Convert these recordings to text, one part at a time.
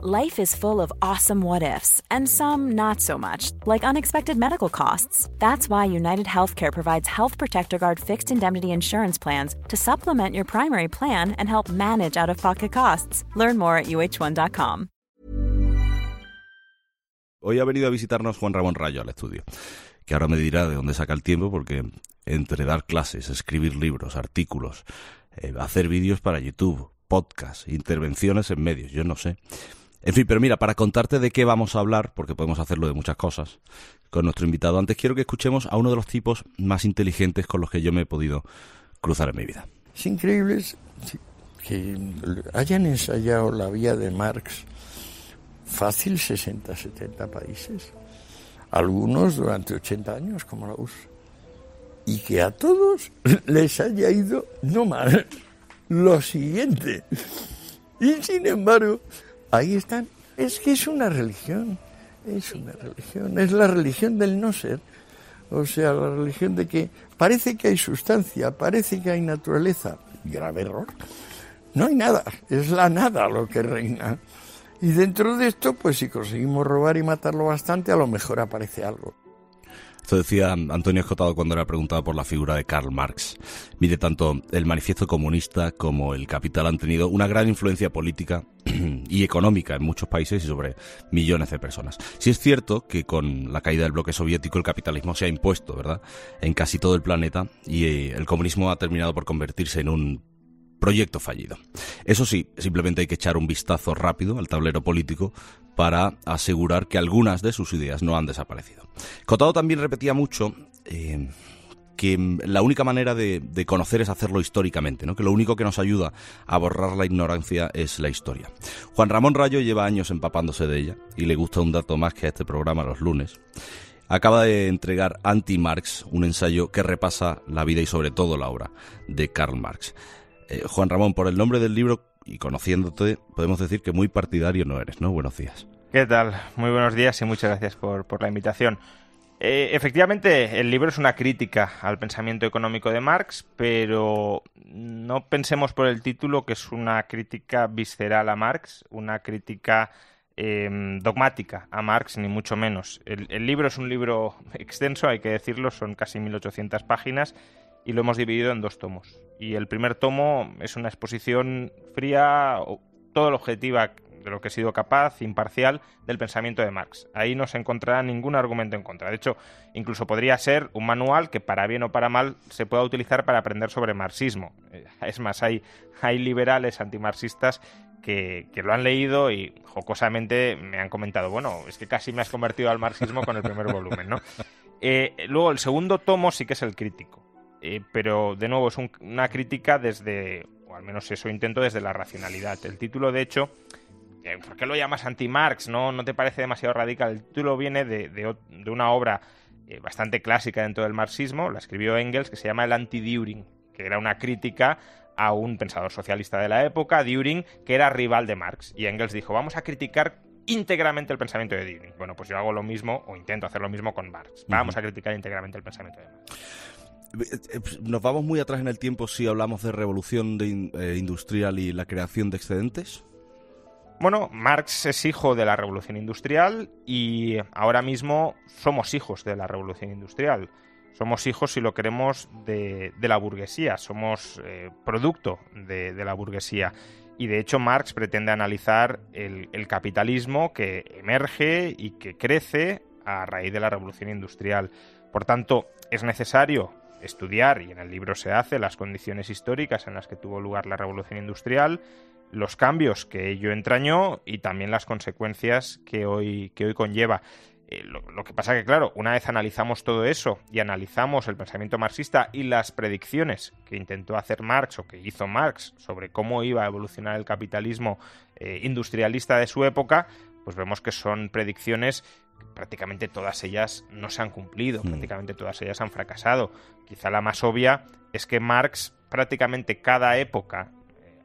Life is full of awesome what ifs, and some not so much, like unexpected medical costs. That's why United Healthcare provides Health Protector Guard fixed indemnity insurance plans to supplement your primary plan and help manage out of pocket costs. Learn more at uh1.com. Hoy ha venido a visitarnos Juan Ramón Rayo al estudio, que ahora me dirá de dónde saca el tiempo, porque entre dar clases, escribir libros, artículos, eh, hacer vídeos para YouTube, podcasts, intervenciones en medios, yo no sé. En fin, pero mira, para contarte de qué vamos a hablar, porque podemos hacerlo de muchas cosas, con nuestro invitado, antes quiero que escuchemos a uno de los tipos más inteligentes con los que yo me he podido cruzar en mi vida. Es increíble que hayan ensayado la vía de Marx fácil 60, 70 países, algunos durante 80 años como la USA, y que a todos les haya ido no mal lo siguiente. Y sin embargo, ahí están. Es que es una religión, es una religión, es la religión del no ser. O sea, la religión de que parece que hay sustancia, parece que hay naturaleza. Grave error. No hay nada, es la nada lo que reina. Y dentro de esto, pues si conseguimos robar y matarlo bastante, a lo mejor aparece algo. Esto decía Antonio Escotado cuando era preguntado por la figura de Karl Marx. Mire, tanto el manifiesto comunista como el capital han tenido una gran influencia política y económica en muchos países y sobre millones de personas. Sí es cierto que con la caída del bloque soviético el capitalismo se ha impuesto, ¿verdad?, en casi todo el planeta y eh, el comunismo ha terminado por convertirse en un proyecto fallido. Eso sí, simplemente hay que echar un vistazo rápido al tablero político para asegurar que algunas de sus ideas no han desaparecido. Cotado también repetía mucho eh, que la única manera de, conocer es hacerlo históricamente, ¿no? que lo único que nos ayuda a borrar la ignorancia es la historia. Juan Ramón Rayo lleva años empapándose de ella y le gusta un dato más que a este programa los lunes acaba de entregar Anti-Marx, un ensayo que repasa la vida y sobre todo la obra de Karl Marx. Eh, Juan Ramón, por el nombre del libro y conociéndote, podemos decir que muy partidario no eres, ¿no? Buenos días. ¿Qué tal? Muy buenos días y muchas gracias por, la invitación. Eh, efectivamente, el libro es una crítica al pensamiento económico de Marx, pero no pensemos por el título que es una crítica visceral a Marx, una crítica em, dogmática a Marx, ni mucho menos. El, el, libro es un libro extenso, hay que decirlo, son casi 1800 páginas y lo hemos dividido en dos tomos. Y el primer tomo es una exposición fría, todo lo objetiva de lo que he sido capaz, imparcial, del pensamiento de Marx. Ahí no se encontrará ningún argumento en contra. De hecho, incluso podría ser un manual que para bien o para mal se pueda utilizar para aprender sobre marxismo. Eh, es más, hay, hay liberales antimarxistas que, que, lo han leído y jocosamente me han comentado, bueno, es que casi me has convertido al marxismo con el primer volumen, ¿no? Eh, luego, el segundo tomo sí que es el crítico. Eh, pero de nuevo es una crítica desde, o al menos eso intento, desde la racionalidad. El título, de hecho, eh, ¿por qué lo llamas anti-Marx? ¿No? ¿No te parece demasiado radical? El título viene de, una obra eh, bastante clásica dentro del marxismo, la escribió Engels, que se llama El anti-Düring, que era una crítica a un pensador socialista de la época, Düring, que era rival de Marx. Y Engels dijo, vamos a criticar íntegramente el pensamiento de Düring. Bueno, pues yo hago lo mismo, o intento hacer lo mismo con Marx. Vamos a criticar íntegramente el pensamiento de Marx. ¿Nos vamos muy atrás en el tiempo si hablamos de revolución eh, industrial y la creación de excedentes? Bueno, Marx es hijo de la revolución industrial y ahora mismo somos hijos de la revolución industrial. Somos hijos, si lo queremos, de, la burguesía, somos eh, producto de, la burguesía. Y de hecho Marx pretende analizar el capitalismo que emerge y que crece a raíz de la revolución industrial. Por tanto, es necesario estudiar, y en el libro se hace, las condiciones históricas en las que tuvo lugar la revolución industrial, los cambios que ello entrañó y también las consecuencias que hoy, que hoy conlleva. Eh, lo, que pasa que, claro, una vez analizamos todo eso y analizamos el pensamiento marxista y las predicciones que intentó hacer Marx o que hizo Marx sobre cómo iba a evolucionar el capitalismo eh, industrialista de su época, pues vemos que son predicciones prácticamente todas ellas no se han cumplido, hmm. prácticamente todas ellas han fracasado. Quizá la más obvia es que Marx prácticamente cada época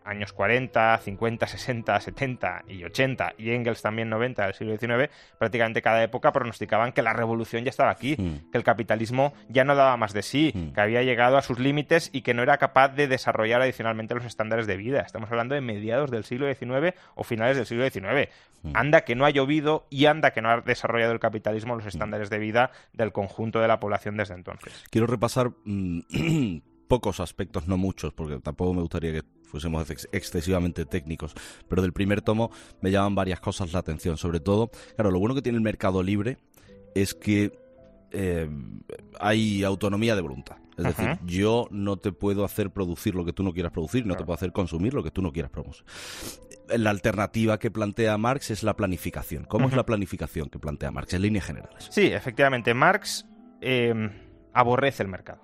años 40, 50, 60, 70 y 80, y Engels también 90 del siglo XIX, prácticamente cada época pronosticaban que la revolución ya estaba aquí, hmm. que el capitalismo ya no daba más de sí, hmm. que había llegado a sus límites y que no era capaz de desarrollar adicionalmente los estándares de vida. Estamos hablando de mediados del siglo XIX o finales del siglo XIX. Hmm. Anda que no ha llovido y anda que no ha desarrollado el capitalismo los estándares de vida del conjunto de la población desde entonces. Quiero repasar mm, pocos aspectos, no muchos, porque tampoco me gustaría que fuésemos excesivamente técnicos, pero del primer tomo me llaman varias cosas la atención, sobre todo, claro, lo bueno que tiene el mercado libre es que eh, hay autonomía de voluntad. Es decir, yo no te puedo hacer producir lo que tú no quieras producir, no te puedo hacer consumir lo que tú no quieras producir. La alternativa que plantea Marx es la planificación. ¿Cómo es la planificación que plantea Marx en líneas generales? Sí, efectivamente, Marx eh, aborrece el mercado.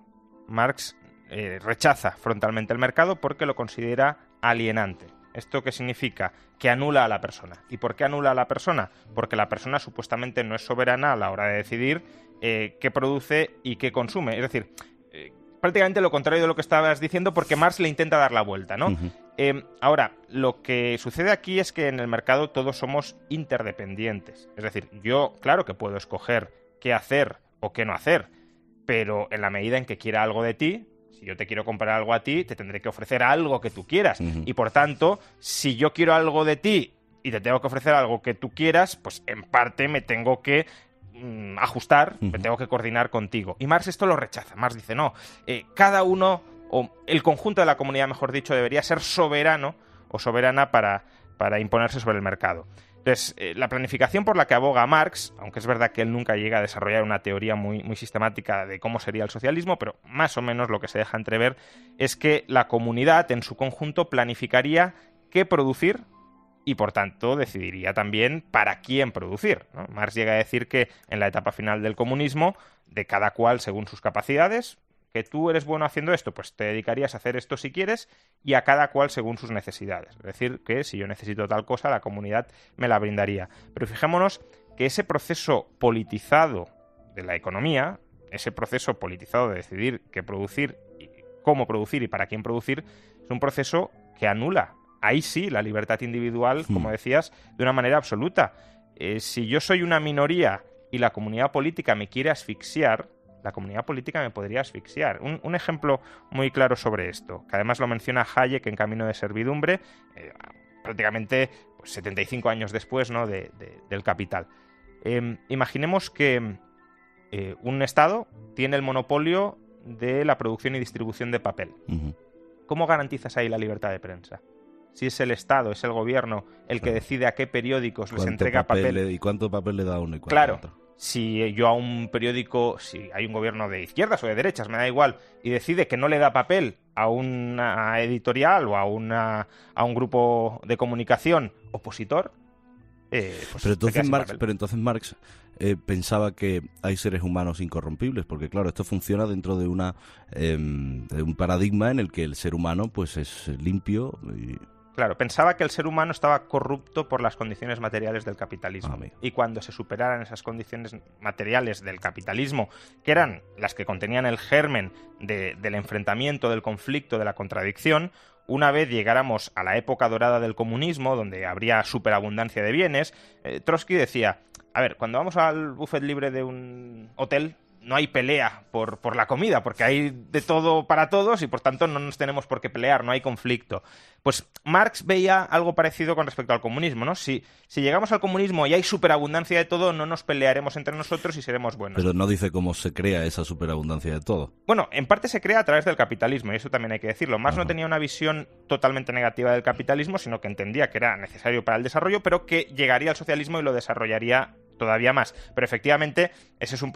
Marx eh, rechaza frontalmente el mercado porque lo considera alienante. ¿Esto qué significa? Que anula a la persona. ¿Y por qué anula a la persona? Porque la persona supuestamente no es soberana a la hora de decidir eh, qué produce y qué consume. Es decir, eh, prácticamente lo contrario de lo que estabas diciendo porque Marx le intenta dar la vuelta, ¿no? ahora, lo que sucede aquí es que en el mercado todos somos interdependientes. Es decir, yo, claro que puedo escoger qué hacer o qué no hacer, pero en la medida en que quiera algo de ti, si yo te quiero comprar algo a ti, te tendré que ofrecer algo que tú quieras. Y por tanto, si yo quiero algo de ti y te tengo que ofrecer algo que tú quieras, pues en parte me tengo que mm, ajustar, me tengo que coordinar contigo. Y Marx esto lo rechaza. Marx dice, no, eh, cada uno, o el conjunto de la comunidad, mejor dicho, debería ser soberano o soberana para, para imponerse sobre el mercado. Entonces, eh, la planificación por la que aboga Marx, aunque es verdad que él nunca llega a desarrollar una teoría muy, muy sistemática de cómo sería el socialismo, pero más o menos lo que se deja entrever es que la comunidad en su conjunto planificaría qué producir y por tanto decidiría también para quién producir. Marx llega a decir que en la etapa final del comunismo, de cada cual según sus capacidades, que tú eres bueno haciendo esto, pues te dedicarías a hacer esto si quieres y a cada cual según sus necesidades. Es decir, que si yo necesito tal cosa, la comunidad me la brindaría. Pero fijémonos que ese proceso politizado de la economía, ese proceso politizado de decidir qué producir, y cómo producir y para quién producir, es un proceso que anula, ahí sí, la libertad individual, como hmm. decías, de una manera absoluta. Eh, si yo soy una minoría y la comunidad política me quiere asfixiar, la comunidad política me podría asfixiar. Un, ejemplo muy claro sobre esto, que además lo menciona Hayek en Camino de Servidumbre, eh, prácticamente 75 pues, años después ¿no? del capital. Em, imaginemos que eh, un Estado tiene el monopolio de la producción y distribución de papel. ¿Cómo garantizas ahí la libertad de prensa? Si es el Estado, es el gobierno el que decide a qué periódicos les entrega papel. ¿Y cuánto papel le da uno y cuánto claro, otro? Si yo a un periódico, si hay un gobierno de izquierdas o de derechas, me da igual, y decide que no le da papel a una editorial o a, una, a un grupo de comunicación opositor, eh, pues pero, entonces Marx, pero entonces Marx eh, pensaba que hay seres humanos incorrompibles, porque claro, esto funciona dentro de, una, em, de un paradigma en el que el ser humano pues es limpio y Claro, pensaba que el ser humano estaba corrupto por las condiciones materiales del capitalismo. Y cuando se superaran esas condiciones materiales del capitalismo, que eran las que contenían el germen del enfrentamiento, del conflicto, de la contradicción, una vez llegáramos a la época dorada del comunismo, donde habría superabundancia de bienes, eh, Trotsky decía, a ver, cuando vamos al buffet libre de un hotel, no hay pelea por, por, la comida, porque hay de todo para todos y por tanto no nos tenemos por qué pelear, no hay conflicto. Pues Marx veía algo parecido con respecto al comunismo, ¿no? Si, si llegamos al comunismo y hay superabundancia de todo, no nos pelearemos entre nosotros y seremos buenos. Pero no dice cómo se crea esa superabundancia de todo. Bueno, en parte se crea a través del capitalismo, y eso también hay que decirlo. Marx no tenía una visión totalmente negativa del capitalismo, sino que entendía que era necesario para el desarrollo, pero que llegaría al socialismo y lo desarrollaría todavía más. Pero efectivamente, ese es un,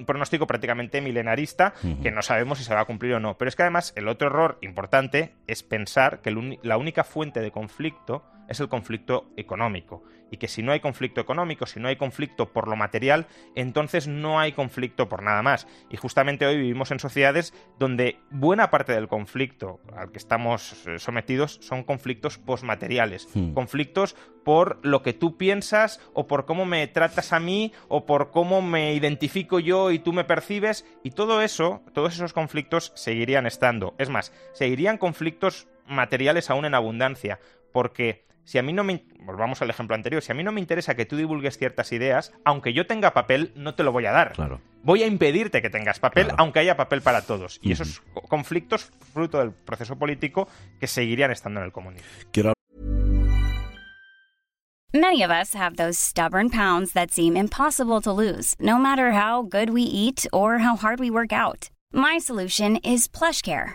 un pronóstico prácticamente milenarista que no sabemos si se va a cumplir o no. Pero es que además el otro error importante es pensar que la única fuente de conflicto es el conflicto económico. Y que si no hay conflicto económico, si no hay conflicto por lo material, entonces no hay conflicto por nada más. Y justamente hoy vivimos en sociedades donde buena parte del conflicto al que estamos eh, sometidos son conflictos posmateriales. Hmm. Conflictos por lo que tú piensas o por cómo me tratas a mí o por cómo me identifico yo y tú me percibes. Y todo eso, todos esos conflictos seguirían estando. Es más, seguirían conflictos materiales aún en abundancia, porque si a mí no me... Volvamos al ejemplo anterior. Si a mí no me interesa que tú divulgues ciertas ideas, aunque yo tenga papel, no te lo voy a dar. Claro. Voy a impedirte que tengas papel, aunque haya papel para todos. Y esos conflictos, fruto del proceso político, que seguirían estando en el comunismo. Quiero Many of us have those stubborn pounds that seem impossible to lose, no matter how good we eat or how hard we work out. My solution is PlushCare.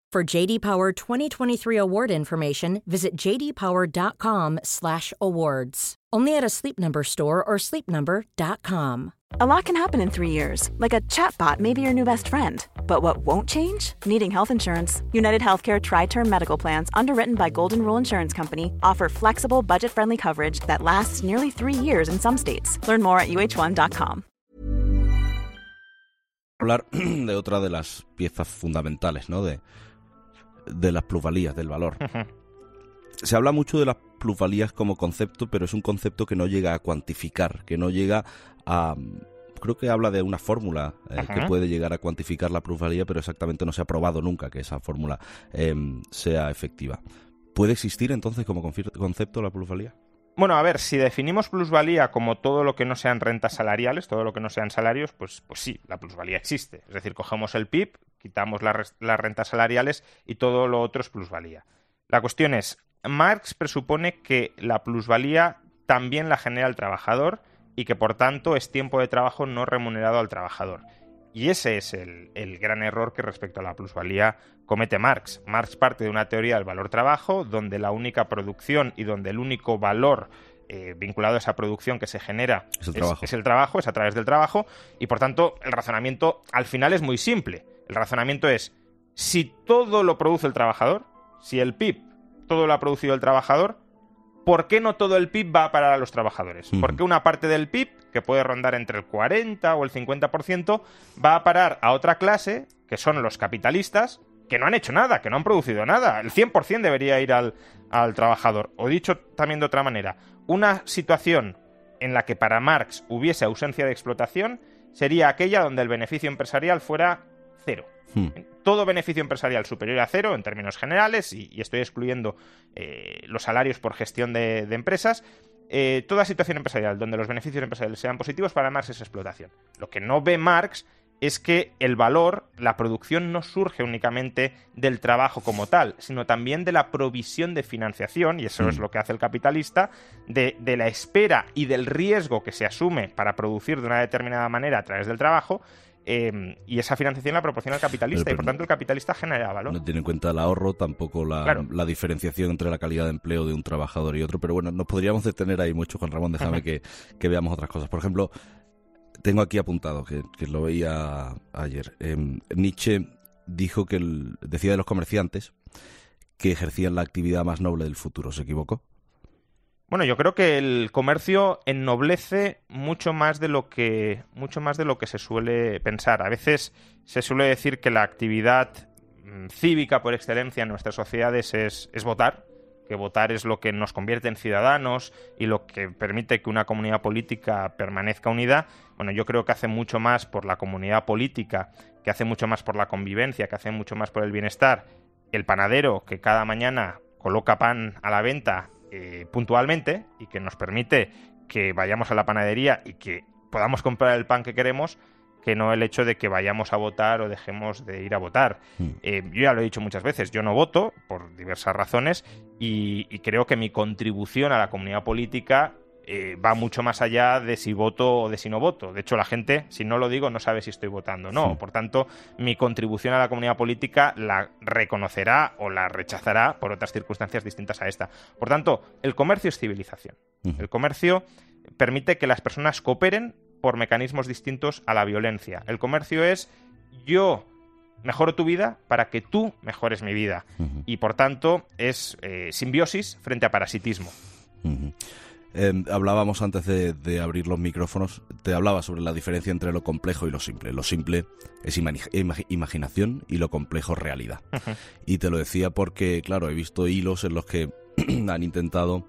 For JD Power 2023 award information, visit jdpower.com/awards. Only at a Sleep Number store or sleepnumber.com. A lot can happen in three years, like a chatbot may be your new best friend. But what won't change? Needing health insurance. United Healthcare Tri Term Medical Plans, underwritten by Golden Rule Insurance Company, offer flexible, budget friendly coverage that lasts nearly three years in some states. Learn more at uh1.com. Hablar de otra de las piezas fundamentales, ¿no? De, de las plusvalías, del valor. Se habla mucho de las plusvalías como concepto, pero es un concepto que no llega a cuantificar, que no llega a... Creo que habla de una fórmula eh, que puede llegar a cuantificar la plusvalía, pero exactamente no se ha probado nunca que esa fórmula em, sea efectiva. ¿Puede existir entonces como concepto la plusvalía? Bueno, a ver, si definimos plusvalía como todo lo que no sean rentas salariales, todo lo que no sean salarios, pues, pues sí, la plusvalía existe. Es decir, cogemos el PIB, quitamos las rentas salariales y todo lo otro es plusvalía. La cuestión es, Marx presupone que la plusvalía también la genera el trabajador y que por tanto es tiempo de trabajo no remunerado al trabajador. Y ese es el, gran error que respecto a la plusvalía comete Marx. Marx parte de una teoría del valor trabajo, donde la única producción y donde el único valor eh, vinculado a esa producción que se genera es el, trabajo. es el trabajo, es a través del trabajo, y por tanto el razonamiento al final es muy simple. El razonamiento es, si todo lo produce el trabajador, si el PIB todo lo ha producido el trabajador, ¿por qué no todo el PIB va a parar a los trabajadores? ¿Por qué una parte del PIB, que puede rondar entre el 40 o el 50%, va a parar a otra clase, que son los capitalistas, que no han hecho nada, que no han producido nada? El 100% debería ir al, al trabajador. O dicho también de otra manera, una situación en la que para Marx hubiese ausencia de explotación sería aquella donde el beneficio empresarial fuera cero. Hmm. Todo beneficio empresarial superior a cero en términos generales, y, estoy excluyendo eh, los salarios por gestión de, empresas, eh, toda situación empresarial donde los beneficios empresariales sean positivos para Marx es explotación. Lo que no ve Marx es que el valor, la producción no surge únicamente del trabajo como tal, sino también de la provisión de financiación, y eso es hmm. lo que hace el capitalista, de, de, la espera y del riesgo que se asume para producir de una determinada manera a través del trajo, Em, y esa financiación la proporciona el capitalista y por tanto el capitalista genera valor. No tiene en cuenta el ahorro, tampoco la, diferenciación entre la calidad de empleo de un trabajador y otro, pero bueno, nos podríamos detener ahí mucho, Juan Ramón, déjame que, veamos otras cosas. Por ejemplo, tengo aquí apuntado, que, lo veía ayer, em, Nietzsche dijo que decía de los comerciantes que ejercían la actividad más noble del futuro, ¿se equivocó? Bueno, yo creo que el comercio ennoblece mucho más de lo que mucho más de lo que se suele pensar. A veces se suele decir que la actividad mm, cívica por excelencia en nuestras sociedades es, es votar, que votar es lo que nos convierte en ciudadanos y lo que permite que una comunidad política permanezca unida. Bueno, yo creo que hace mucho más por la comunidad política, que hace mucho más por la convivencia, que hace mucho más por el bienestar. El panadero que cada mañana coloca pan a la venta eh, puntualmente y que nos permite que vayamos a la panadería y que podamos comprar el pan que queremos que no el hecho de que vayamos a votar o dejemos de ir a votar. Hmm. Eh, yo ya lo he dicho muchas veces, yo no voto por diversas razones y, creo que mi contribución a la comunidad política eh, va mucho más allá de si voto o de si no voto. De hecho, la gente, si no lo digo, no sabe si estoy votando o no. Por tanto, mi contribución a la comunidad política la reconocerá o la rechazará por otras circunstancias distintas a esta. Por tanto, el comercio es civilización. El comercio permite que las personas cooperen por mecanismos distintos a la violencia. El comercio es yo mejoro tu vida para que tú mejores mi vida. Y por tanto es eh, simbiosis frente a parasitismo. Em, hablábamos antes de, abrir los micrófonos, te hablaba sobre la diferencia entre lo complejo y lo simple. Lo simple es imaginación y lo complejo realidad. Y te lo decía porque, claro, he visto hilos en los que han intentado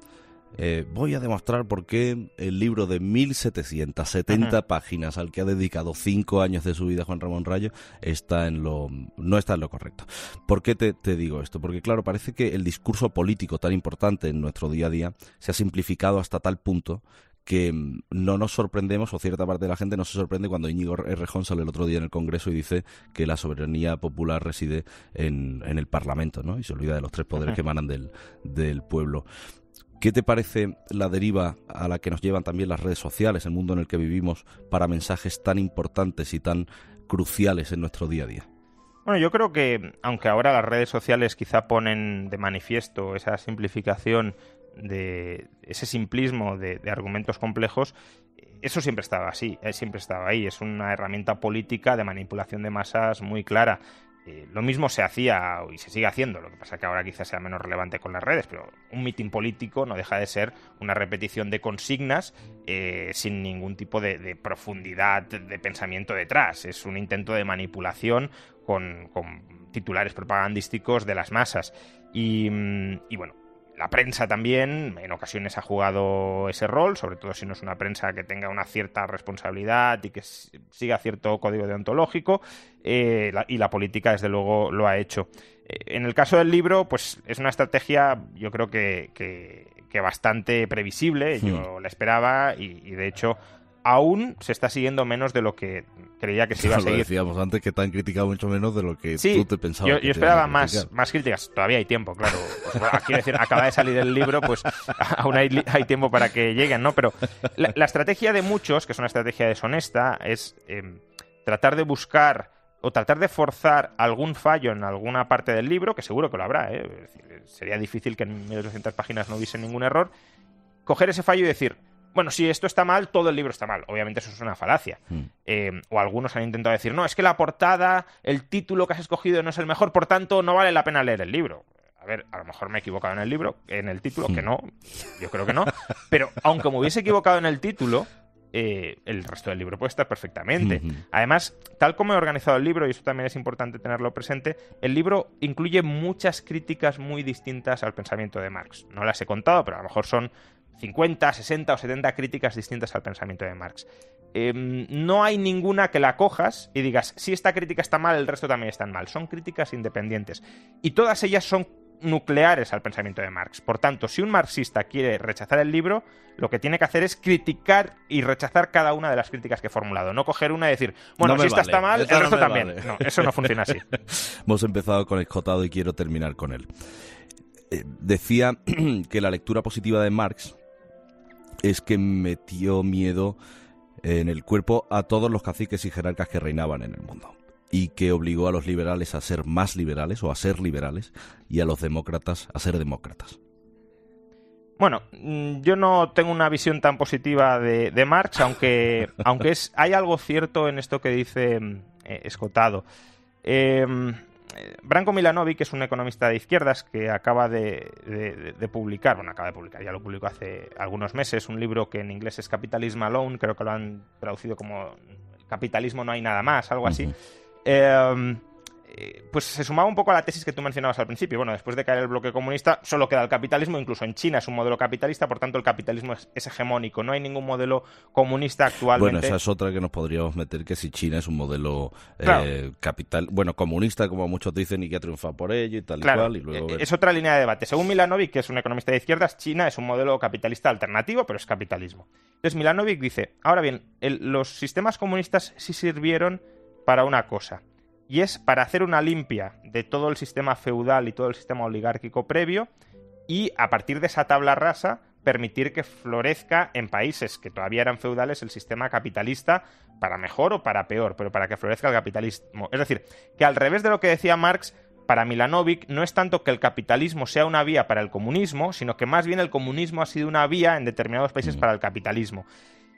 eh, voy a demostrar por qué el libro de 1770 páginas al que ha dedicado cinco años de su vida Juan Ramón Rayo está en lo, no está en lo correcto. ¿Por qué te, te digo esto? Porque claro, parece que el discurso político tan importante en nuestro día a día se ha simplificado hasta tal punto que mm, no nos sorprendemos, o cierta parte de la gente no se sorprende cuando Íñigo Errejón sale el otro día en el Congreso y dice que la soberanía popular reside en, en el Parlamento, ¿no? Y se olvida de los tres poderes que emanan del, del pueblo. ¿Qué te parece la deriva a la que nos llevan también las redes sociales, el mundo en el que vivimos, para mensajes tan importantes y tan cruciales en nuestro día a día? Bueno, yo creo que, aunque ahora las redes sociales quizá ponen de manifiesto esa simplificación de ese simplismo de, argumentos complejos, eso siempre estaba así, eh, siempre estaba ahí. Es una herramienta política de manipulación de masas muy clara. Eh, lo mismo se hacía y se sigue haciendo, lo que pasa que ahora quizás sea menos relevante con las redes, pero un mitin político no deja de ser una repetición de consignas eh, sin ningún tipo de, profundidad de pensamiento detrás. Es un intento de manipulación con, titulares propagandísticos de las masas. y mm, bueno, la prensa también en ocasiones ha jugado ese rol, sobre todo si no es una prensa que tenga una cierta responsabilidad y que siga cierto código deontológico, eh, y la política desde luego lo ha hecho. Eh, en el caso del libro, pues es una estrategia yo creo que, que, bastante previsible, yo hmm. la esperaba y de hecho aún se está siguiendo menos de lo que creía que se iba a seguir. Lo decíamos antes que te han criticado mucho menos de lo que tú te pensabas. Yo, yo esperaba más, más críticas. Todavía hay tiempo, claro. Pues, decir, acaba de salir el libro, pues aún hay, tiempo para que lleguen, ¿no? Pero la, estrategia de muchos, que es una estrategia deshonesta, es em, tratar de buscar o tratar de forzar algún fallo en alguna parte del libro, que seguro que lo habrá, ¿eh? sería difícil que en 1800 páginas no hubiese ningún error, coger ese fallo y decir, bueno, si esto está mal, todo el libro está mal. Obviamente eso es una falacia. Mm. Eh, o algunos han intentado decir, no, es que la portada, el título que has escogido no es el mejor, por tanto no vale la pena leer el libro. A ver, a lo mejor me he equivocado en el libro, en el título, que mm. no, yo creo que no. Pero aunque me hubiese equivocado en el título, eh, el resto del libro puede estar perfectamente. Además, tal como he organizado el libro, y eso también es importante tenerlo presente, el libro incluye muchas críticas muy distintas al pensamiento de Marx. No las he contado, pero a lo mejor son 50, 60 o 70 críticas distintas al pensamiento de Marx. Em, no hay ninguna que la cojas y digas, si esta crítica está mal, el resto también están mal. Son críticas independientes. Y todas ellas son nucleares al pensamiento de Marx. Por tanto, si un marxista quiere rechazar el libro, lo que tiene que hacer es criticar y rechazar cada una de las críticas que he formulado. No coger una y decir, bueno, si esta está mal, el resto también. No, eso no funciona así. Hemos empezado con el Jotado y quiero terminar con él. Eh, decía que la lectura positiva de Marx es que metió miedo en el cuerpo a todos los caciques y jerarcas que reinaban en el mundo y que obligó a los liberales a ser más liberales o a ser liberales y a los demócratas a ser demócratas. Bueno, mm, yo no tengo una visión tan positiva de, Marx, aunque, aunque es, hay algo cierto en esto que dice eh, Escotado. Eh, Branko Milanovic es un economista de izquierdas que acaba de, publicar, bueno, acaba de publicar, ya lo publicó hace algunos meses, un libro que en inglés es Capitalism Alone, creo que lo han traducido como Capitalismo no hay nada más, algo así. Eh, pues se sumaba un poco a la tesis que tú mencionabas al principio. Bueno, después de caer el bloque comunista, solo queda el capitalismo, incluso en China es un modelo capitalista, por tanto el capitalismo es, hegemónico, no hay ningún modelo comunista actualmente. Bueno, esa es otra que nos podríamos meter, que si China es un modelo eh, capital, bueno, comunista, como muchos dicen, y que ha triunfado por ello y tal y cual. Y luego eh, Es otra línea de debate. Según Milanovic, que es un economista de izquierdas, China es un modelo capitalista alternativo, pero es capitalismo. Entonces Milanovic dice, ahora bien, los sistemas comunistas sí sirvieron para una cosa y es para hacer una limpia de todo el sistema feudal y todo el sistema oligárquico previo y a partir de esa tabla rasa permitir que florezca en países que todavía eran feudales el sistema capitalista para mejor o para peor, pero para que florezca el capitalismo. Es decir, que al revés de lo que decía Marx, para Milanovic no es tanto que el capitalismo sea una vía para el comunismo, sino que más bien el comunismo ha sido una vía en determinados países mm. para el capitalismo.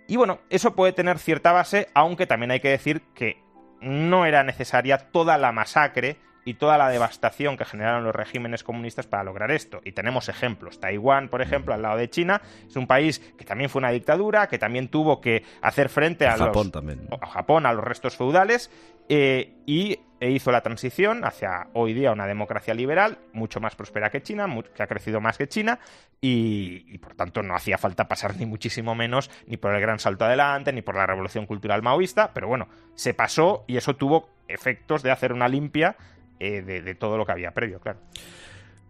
Y bueno, eso puede tener cierta base, aunque también hay que decir que no era necesaria toda la masacre y toda la devastación que generaron los regímenes comunistas para lograr esto. Y tenemos ejemplos. Taiwán, por ejemplo, al lado de China, es un país que también fue una dictadura, que también tuvo que hacer frente a Japón también. a Japón, a los restos feudales, eh, y hizo la transición hacia hoy día una democracia liberal, mucho más próspera que China, que ha crecido más que China, y, y, por tanto no hacía falta pasar ni muchísimo menos ni por el gran salto adelante, ni por la revolución cultural maoísta, pero bueno, se pasó y eso tuvo efectos de hacer una limpia eh, de, todo lo que había previo, claro.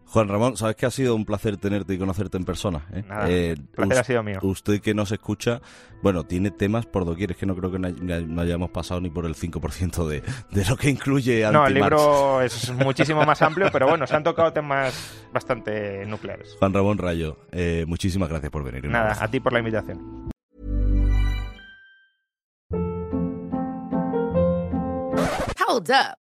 Juan Ramón, sabes que ha sido un placer tenerte y conocerte en persona. ¿eh? eh placer ha sido mío. Usted que nos escucha, bueno, tiene temas por doquier. Es que no creo que no hayamos pasado ni por el 5% de, de lo que incluye No, el libro es muchísimo más amplio, pero bueno, se han tocado temas bastante nucleares. Juan Ramón Rayo, eh, muchísimas gracias por venir. Nada, a ti por la invitación. Hold up.